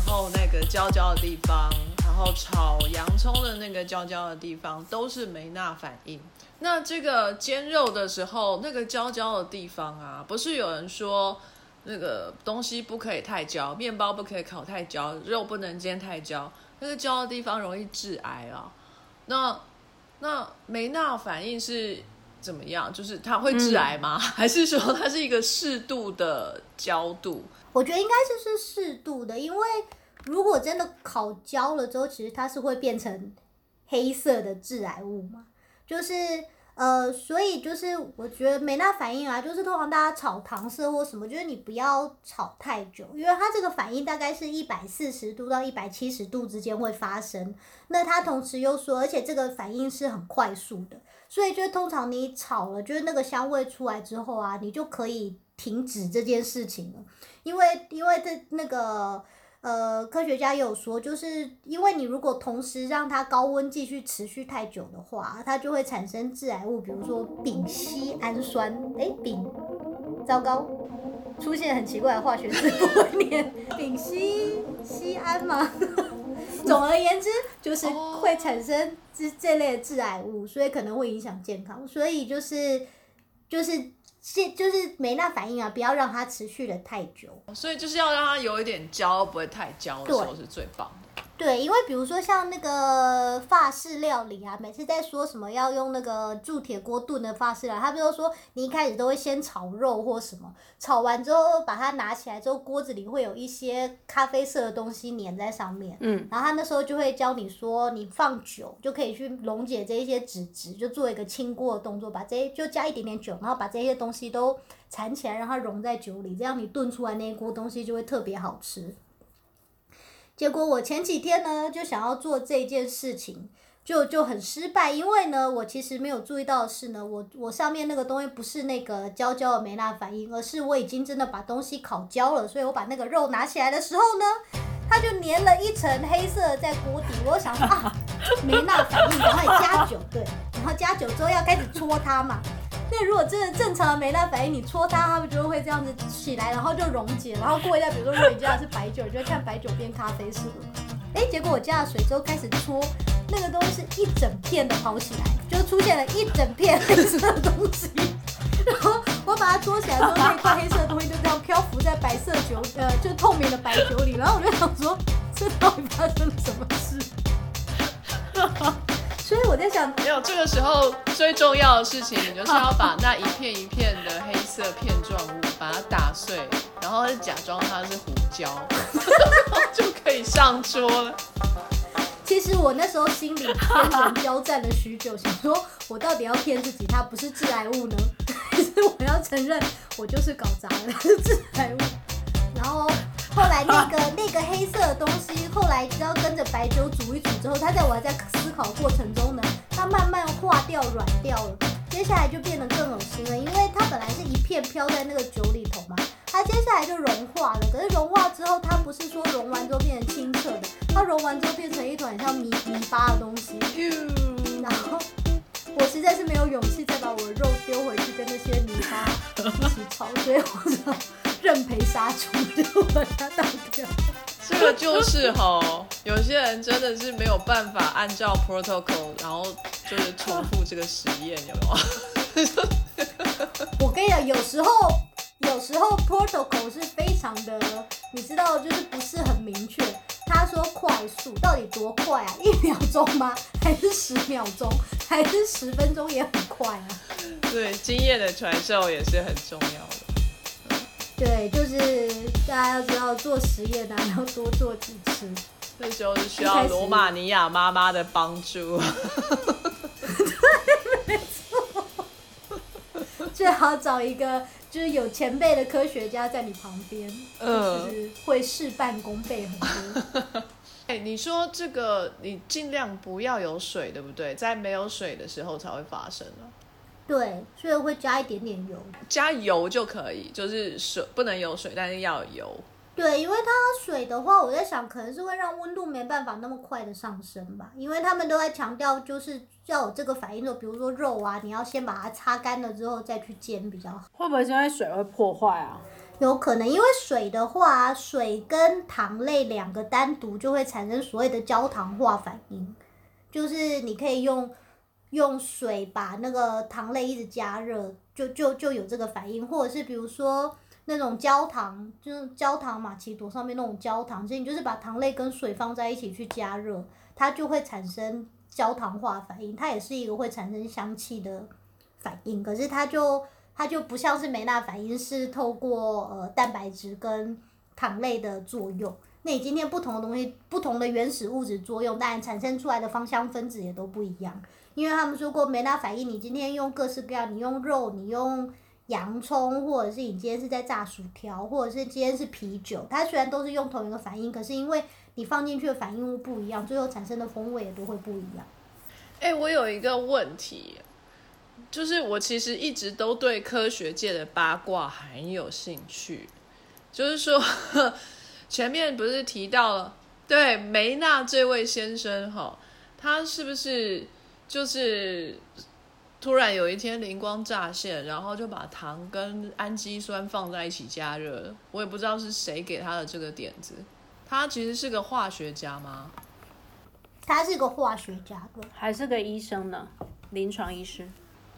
肉的时候那个焦焦的地方，然后炒洋葱的那个焦焦的地方，都是梅纳反应。那这个煎肉的时候，那个焦焦的地方啊，不是有人说那个东西不可以太焦，面包不可以烤太焦，肉不能煎太焦，那个焦的地方容易致癌啊。那那梅纳反应是怎么样？就是它会致癌吗？还是说它是一个适度的焦度？我觉得应该是是适度的，因为如果真的烤焦了之后，其实它是会变成黑色的致癌物嘛。就是呃，所以就是我觉得没那反应啊，就是通常大家炒糖色或什么，就是你不要炒太久，因为它这个反应大概是一百四十度到一百七十度之间会发生。那它同时又说，而且这个反应是很快速的，所以就通常你炒了，就是那个香味出来之后啊，你就可以停止这件事情了，因为因为这那个。呃，科学家也有说，就是因为你如果同时让它高温继续持续太久的话，它就会产生致癌物，比如说丙烯氨酸。哎，丙，糟糕，出现很奇怪的化学字不会念，丙烯酰胺吗？总而言之，就是会产生这这类致癌物，所以可能会影响健康，所以就是就是。是，就是没那反应啊！不要让它持续的太久。所以就是要让它有一点焦，不会太焦的时候是最棒的。对，因为比如说像那个法式料理啊，每次在说什么要用那个铸铁锅炖的法式料理，他不是说你一开始都会先炒肉或什么，炒完之后把它拿起来之后，锅子里会有一些咖啡色的东西粘在上面。嗯。然后他那时候就会教你说，你放酒就可以去溶解这一些脂质，就做一个清锅的动作，把这些就加一点点酒，然后把这些东西都缠起来，让它溶在酒里，这样你炖出来那一锅东西就会特别好吃。结果我前几天呢，就想要做这件事情，就就很失败，因为呢，我其实没有注意到的是呢，我我上面那个东西不是那个焦焦的没那反应，而是我已经真的把东西烤焦了，所以我把那个肉拿起来的时候呢，它就粘了一层黑色在锅底，我想说啊，没那反应，然后加酒，对，然后加酒之后要开始搓它嘛。那如果真的正常的没那反应，你搓它，它们就会这样子起来，然后就溶解，然后过一下，比如说如果你加的是白酒，你就会看白酒变咖啡色。哎，结果我加了水之后开始搓，那个东西是一整片的跑起来，就出现了一整片黑色的东西。然后我把它搓起来之后，那块黑色的东西就这样漂浮在白色酒，呃，就透明的白酒里。然后我就想说，这到底发生了什么事？想，没有这个时候最重要的事情，你就是要把那一片一片的黑色片状物把它打碎，然后假装它是胡椒，就可以上桌了。其实我那时候心里天人交战了许久，想说我到底要骗自己它不是致癌物呢，还是我要承认我就是搞砸了是致癌物？然后。后来那个那个黑色的东西，后来只要跟着白酒煮一煮之后，它在我还在思考过程中呢，它慢慢化掉软掉了。接下来就变得更恶心了，因为它本来是一片飘在那个酒里头嘛，它接下来就融化了。可是融化之后，它不是说融完之后变成清澈的，它融完之后变成一团像泥泥巴的东西。然后我实在是没有勇气再把我的肉丢回去跟那些泥巴一起炒，所以我就。认赔杀出，就把它倒掉。这个就是哈，有些人真的是没有办法按照 protocol，然后就是重复这个实验，有没有？我跟你讲，有时候有时候 protocol 是非常的，你知道，就是不是很明确。他说快速到底多快啊？一秒钟吗？还是十秒钟？还是十分钟也很快啊？对，经验的传授也是很重要的。对，就是大家要知道做实验啊，要多做几次。这就是需要罗马尼亚妈妈的帮助。对，没错。最好找一个就是有前辈的科学家在你旁边，就是会事半功倍很多。哎，你说这个，你尽量不要有水，对不对？在没有水的时候才会发生呢。对，所以会加一点点油，加油就可以，就是水不能有水，但是要有油。对，因为它水的话，我在想可能是会让温度没办法那么快的上升吧，因为他们都在强调就是要有这个反应的，比如说肉啊，你要先把它擦干了之后再去煎比较好。会不会是因为水会破坏啊？有可能，因为水的话，水跟糖类两个单独就会产生所谓的焦糖化反应，就是你可以用用水把那个糖类一直加热，就就就有这个反应，或者是比如说那种焦糖，就是焦糖玛奇朵上面那种焦糖，其实你就是把糖类跟水放在一起去加热，它就会产生焦糖化反应，它也是一个会产生香气的反应，可是它就。它就不像是美纳反应，是透过呃蛋白质跟糖类的作用。那你今天不同的东西，不同的原始物质作用，当然产生出来的芳香分子也都不一样。因为他们说过，梅纳反应，你今天用各式各样，你用肉，你用洋葱，或者是你今天是在炸薯条，或者是今天是啤酒，它虽然都是用同一个反应，可是因为你放进去的反应物不一样，最后产生的风味也都会不一样。哎，我有一个问题。就是我其实一直都对科学界的八卦很有兴趣，就是说前面不是提到了对梅纳这位先生哈，他是不是就是突然有一天灵光乍现，然后就把糖跟氨基酸放在一起加热？我也不知道是谁给他的这个点子。他其实是个化学家吗？他是个化学家，还是个医生呢？临床医师。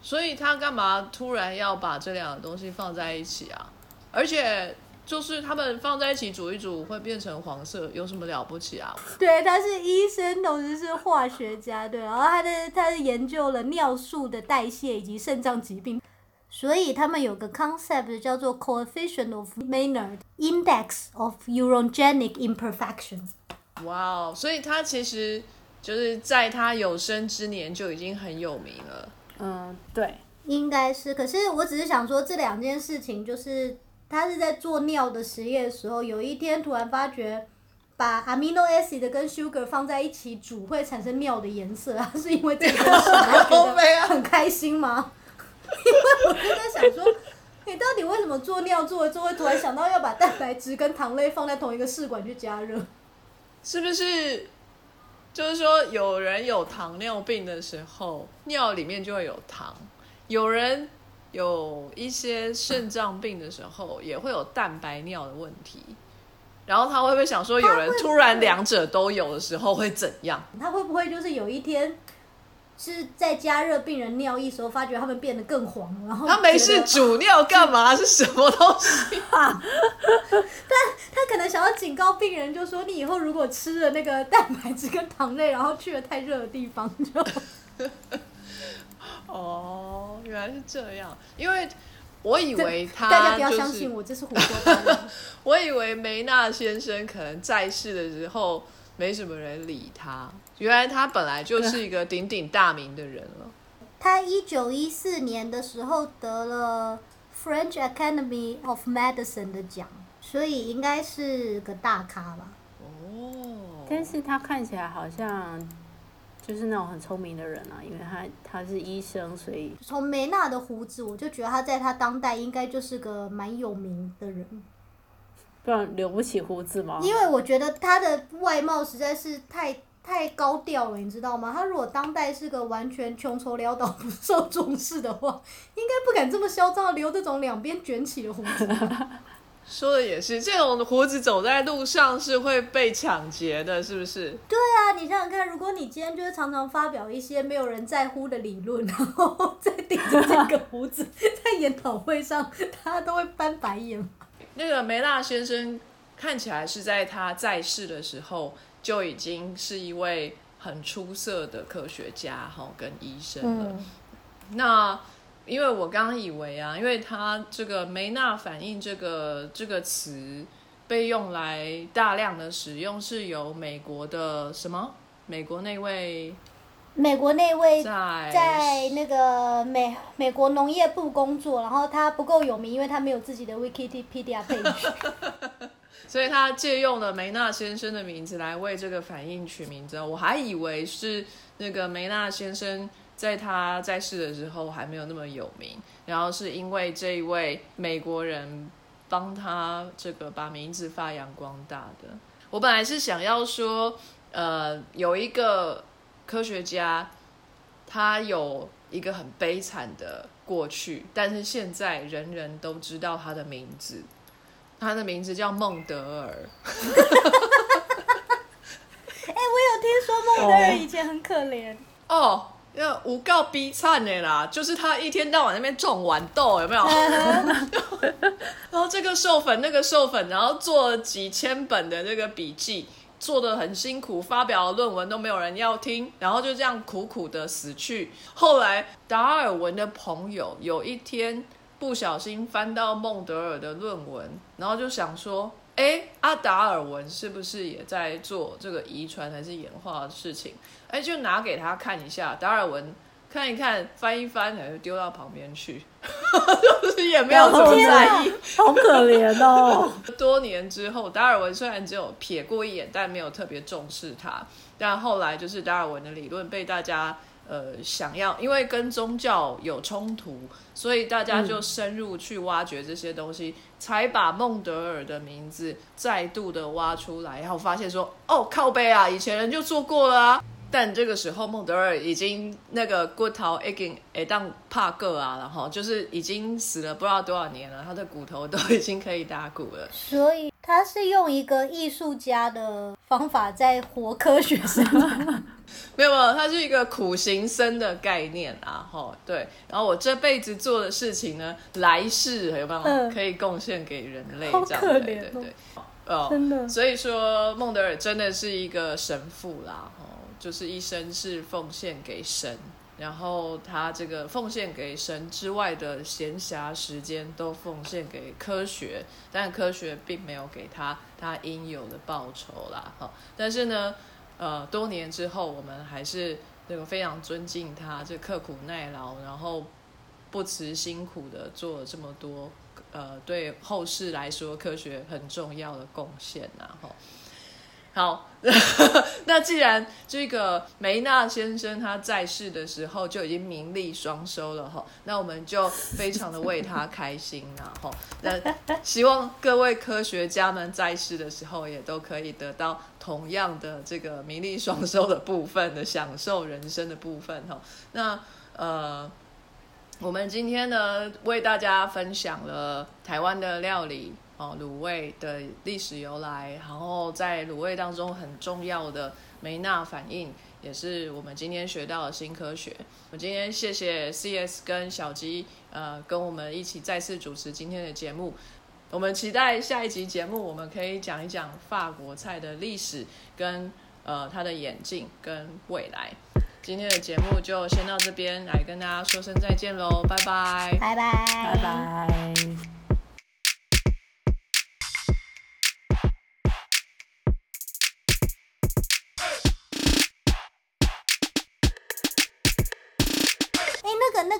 所以他干嘛突然要把这两个东西放在一起啊？而且就是他们放在一起煮一煮会变成黄色，有什么了不起啊？对，他是医生，同时是化学家，对，然后他的他是研究了尿素的代谢以及肾脏疾病，所以他们有个 concept 叫做 coefficient of Maynard index of urogenic imperfection。哇哦，所以他其实就是在他有生之年就已经很有名了。嗯，对，应该是。可是我只是想说，这两件事情就是他是在做尿的实验的时候，有一天突然发觉，把 amino acid 跟 sugar 放在一起煮会产生尿的颜色，是因为这个事，然后觉得很开心吗？因为我就在想说，你到底为什么做尿做了之后，会突然想到要把蛋白质跟糖类放在同一个试管去加热？是不是？就是说，有人有糖尿病的时候，尿里面就会有糖；有人有一些肾脏病的时候，也会有蛋白尿的问题。然后他会不会想说，有人突然两者都有的时候会怎样？他会不会就是有一天？是在加热病人尿液时候，发觉他们变得更黄，然后他没事煮尿干嘛？是什么东西啊？但他可能想要警告病人，就说你以后如果吃了那个蛋白质跟糖类，然后去了太热的地方，就 哦，原来是这样。因为我以为他大家不要相信我，这是胡说。我以为梅纳先生可能在世的时候。没什么人理他，原来他本来就是一个鼎鼎大名的人了。他一九一四年的时候得了 French Academy of Medicine 的奖，所以应该是个大咖吧。哦，但是他看起来好像就是那种很聪明的人啊，因为他他是医生，所以从梅纳的胡子，我就觉得他在他当代应该就是个蛮有名的人。不然留不起胡子吗？因为我觉得他的外貌实在是太太高调了，你知道吗？他如果当代是个完全穷愁潦倒、不受重视的话，应该不敢这么嚣张留这种两边卷起的胡子。说的也是，这种胡子走在路上是会被抢劫的，是不是？对啊，你想想看，如果你今天就是常常发表一些没有人在乎的理论，然后再顶着这个胡子在研讨会上，大家都会翻白眼。那个梅纳先生看起来是在他在世的时候就已经是一位很出色的科学家哈，跟医生了。那因为我刚刚以为啊，因为他这个梅纳反应这个这个词被用来大量的使用，是由美国的什么？美国那位。美国那位在那个美美国农业部工作，然后他不够有名，因为他没有自己的 Wikipedia page，所以他借用了梅纳先生的名字来为这个反应取名字。我还以为是那个梅纳先生在他在世的时候还没有那么有名，然后是因为这一位美国人帮他这个把名字发扬光大的。我本来是想要说，呃，有一个。科学家，他有一个很悲惨的过去，但是现在人人都知道他的名字，他的名字叫孟德尔。哎，我有听说孟德尔以前很可怜哦，要无告逼惨的啦，就是他一天到晚那边种豌豆，有没有？然后这个授粉，那个授粉，然后做几千本的这个笔记，做的很辛苦，发表论文都没有人要听，然后就这样苦苦的死去。后来达尔文的朋友有一天不小心翻到孟德尔的论文，然后就想说。哎，阿达尔文是不是也在做这个遗传还是演化的事情？哎，就拿给他看一下，达尔文看一看，翻一翻，然后丢到旁边去，就是也没有怎么在意，好可怜哦。多年之后，达尔文虽然只有瞥过一眼，但没有特别重视他。但后来就是达尔文的理论被大家。呃，想要因为跟宗教有冲突，所以大家就深入去挖掘这些东西，才把孟德尔的名字再度的挖出来，然后发现说，哦，靠背啊，以前人就做过了啊。但这个时候孟德尔已经那个骨头已经诶当怕个啊，然后就是已经死了不知道多少年了，他的骨头都已经可以打鼓了。所以他是用一个艺术家的方法在活科学上。没 有没有，它是一个苦行僧的概念啊，哈，对。然后我这辈子做的事情呢，来世有没有可以贡献给人类？这样对对对，哦，真的。所以说，孟德尔真的是一个神父啦，哦，就是一生是奉献给神，然后他这个奉献给神之外的闲暇时间都奉献给科学，但科学并没有给他他应有的报酬啦，哈。但是呢。呃，多年之后，我们还是这个非常尊敬他，这刻苦耐劳，然后不辞辛苦的做了这么多，呃，对后世来说科学很重要的贡献呐，哈。好，那既然这个梅纳先生他在世的时候就已经名利双收了哈，那我们就非常的为他开心呐哈。那希望各位科学家们在世的时候也都可以得到同样的这个名利双收的部分的享受人生的部分哈。那呃，我们今天呢为大家分享了台湾的料理。哦，卤味的历史由来，然后在卤味当中很重要的梅纳反应，也是我们今天学到的新科学。我今天谢谢 CS 跟小吉，呃，跟我们一起再次主持今天的节目。我们期待下一集节目，我们可以讲一讲法国菜的历史跟呃它的演进跟未来。今天的节目就先到这边，来跟大家说声再见喽，拜拜，拜拜，拜拜。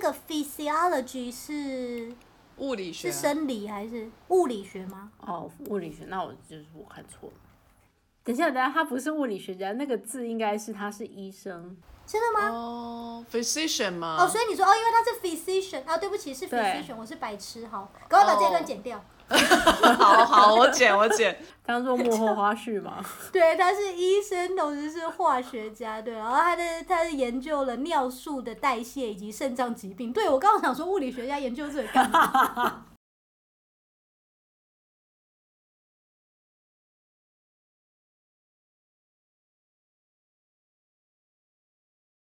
个 physiology 是物理学，是生理还是物理学吗？哦，物理学，那我就是我看错了。等一下，等下，他不是物理学家，那个字应该是他是医生，真的吗？哦，physician 吗？哦，所以你说哦，因为他是 physician 啊，对不起，是 physician，我是白痴，好，赶快把这段剪掉。好好，我剪我剪，当做幕后花絮嘛。对，他是医生，同时是化学家，对，然后他的他是研究了尿素的代谢以及肾脏疾病。对我刚刚想说，物理学家研究这个干嘛？